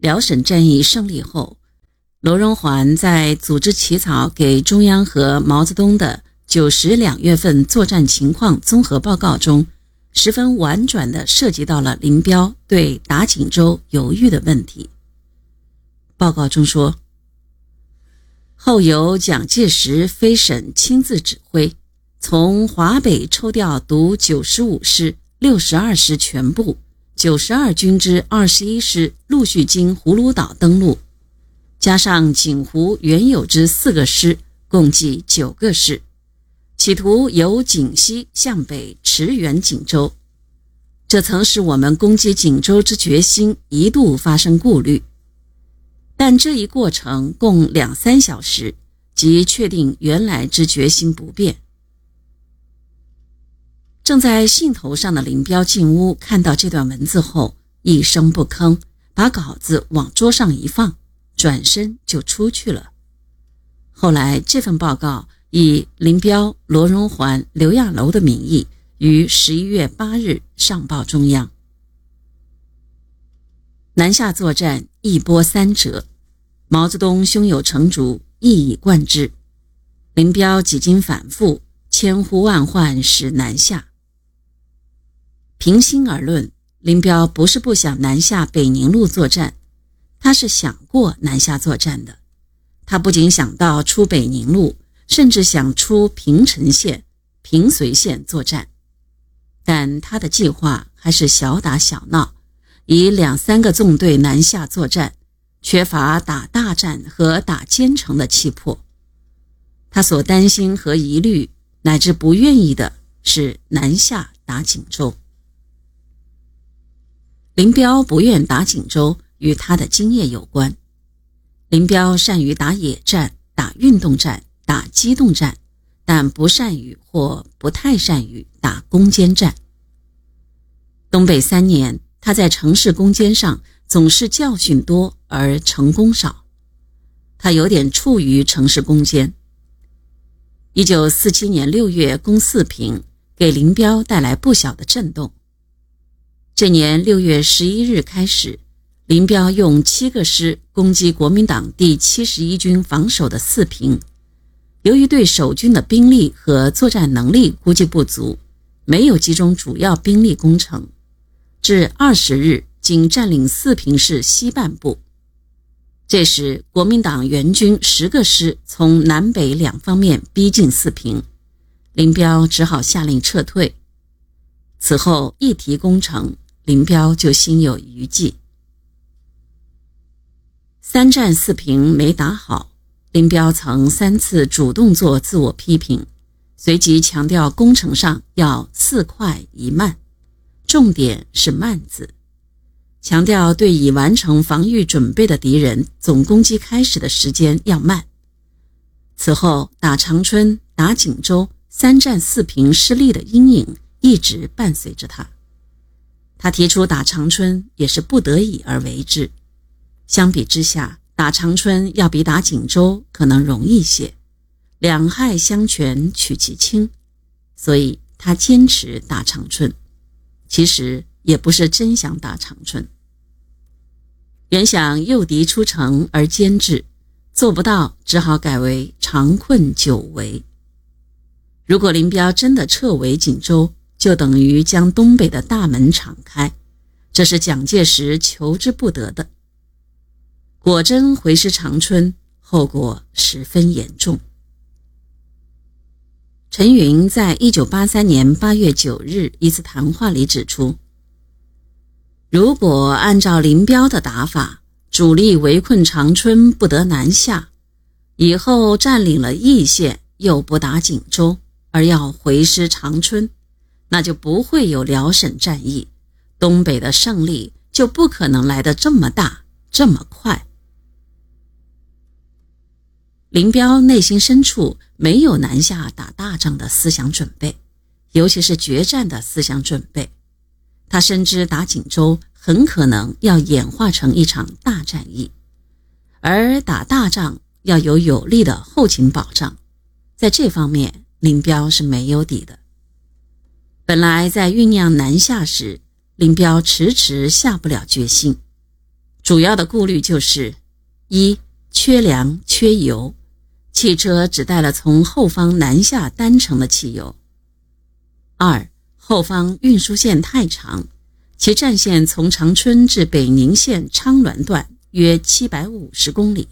辽沈战役胜利后，罗荣桓在组织起草给中央和毛泽东的九十两月份作战情况综合报告中，十分婉转地涉及到了林彪对打锦州犹豫的问题。报告中说，后由蒋介石飞沈亲自指挥，从华北抽调独九十五师、六十二师全部。九十二军之二十一师陆续经葫芦岛登陆，加上锦湖原有之四个师，共计九个师，企图由锦西向北驰援锦州。这曾使我们攻击锦州之决心一度发生顾虑，但这一过程共两三小时，即确定原来之决心不变。正在兴头上的林彪进屋，看到这段文字后，一声不吭，把稿子往桌上一放，转身就出去了。后来，这份报告以林彪、罗荣桓、刘亚楼的名义，于十一月八日上报中央。南下作战一波三折，毛泽东胸有成竹，一以贯之。林彪几经反复，千呼万唤，始南下。平心而论，林彪不是不想南下北宁路作战，他是想过南下作战的。他不仅想到出北宁路，甚至想出平城县、平绥县作战。但他的计划还是小打小闹，以两三个纵队南下作战，缺乏打大战和打坚城的气魄。他所担心和疑虑，乃至不愿意的是南下打锦州。林彪不愿打锦州，与他的经验有关。林彪善于打野战、打运动战、打机动战，但不善于或不太善于打攻坚战。东北三年，他在城市攻坚上总是教训多而成功少，他有点怵于城市攻坚。一九四七年六月攻四平，给林彪带来不小的震动。这年六月十一日开始，林彪用七个师攻击国民党第七十一军防守的四平。由于对守军的兵力和作战能力估计不足，没有集中主要兵力攻城，至二十日仅占领四平市西半部。这时，国民党援军十个师从南北两方面逼近四平，林彪只好下令撤退。此后一提攻城。林彪就心有余悸。三战四平没打好，林彪曾三次主动做自我批评，随即强调工程上要四快一慢，重点是“慢”字，强调对已完成防御准备的敌人总攻击开始的时间要慢。此后打长春、打锦州三战四平失利的阴影一直伴随着他。他提出打长春也是不得已而为之。相比之下，打长春要比打锦州可能容易些，两害相权取其轻，所以他坚持打长春。其实也不是真想打长春，原想诱敌出城而坚制，做不到，只好改为长困久围。如果林彪真的撤围锦州，就等于将东北的大门敞开，这是蒋介石求之不得的。果真回师长春，后果十分严重。陈云在一九八三年八月九日一次谈话里指出，如果按照林彪的打法，主力围困长春不得南下，以后占领了义县又不打锦州，而要回师长春。那就不会有辽沈战役，东北的胜利就不可能来得这么大、这么快。林彪内心深处没有南下打大仗的思想准备，尤其是决战的思想准备。他深知打锦州很可能要演化成一场大战役，而打大仗要有有力的后勤保障，在这方面林彪是没有底的。本来在酝酿南下时，林彪迟迟下不了决心。主要的顾虑就是：一、缺粮缺油，汽车只带了从后方南下单程的汽油；二、后方运输线太长，其战线从长春至北宁县昌滦段约七百五十公里；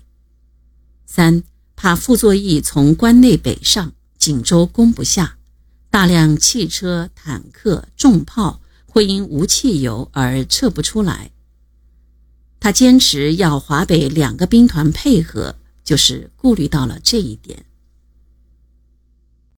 三、怕傅作义从关内北上，锦州攻不下，大量汽车、坦克、重炮会因无汽油而撤不出来。他坚持要华北两个兵团配合，就是顾虑到了这一点。